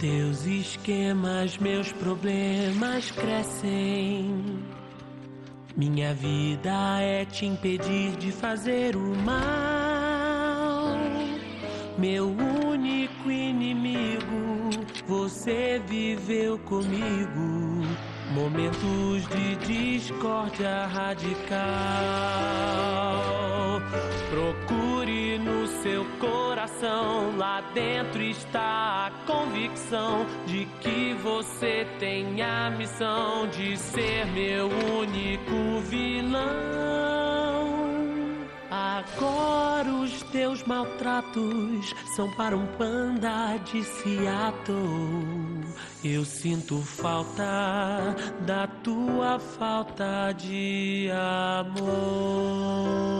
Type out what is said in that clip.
Teus esquemas, meus problemas crescem. Minha vida é te impedir de fazer o mal. Meu único inimigo, você viveu comigo. Momentos de discórdia radical. Procure no seu coração, lá dentro está a convicção de que você tem a missão de ser meu único vilão. Agora os teus maltratos são para um panda de Seattle. Eu sinto falta da tua falta de amor.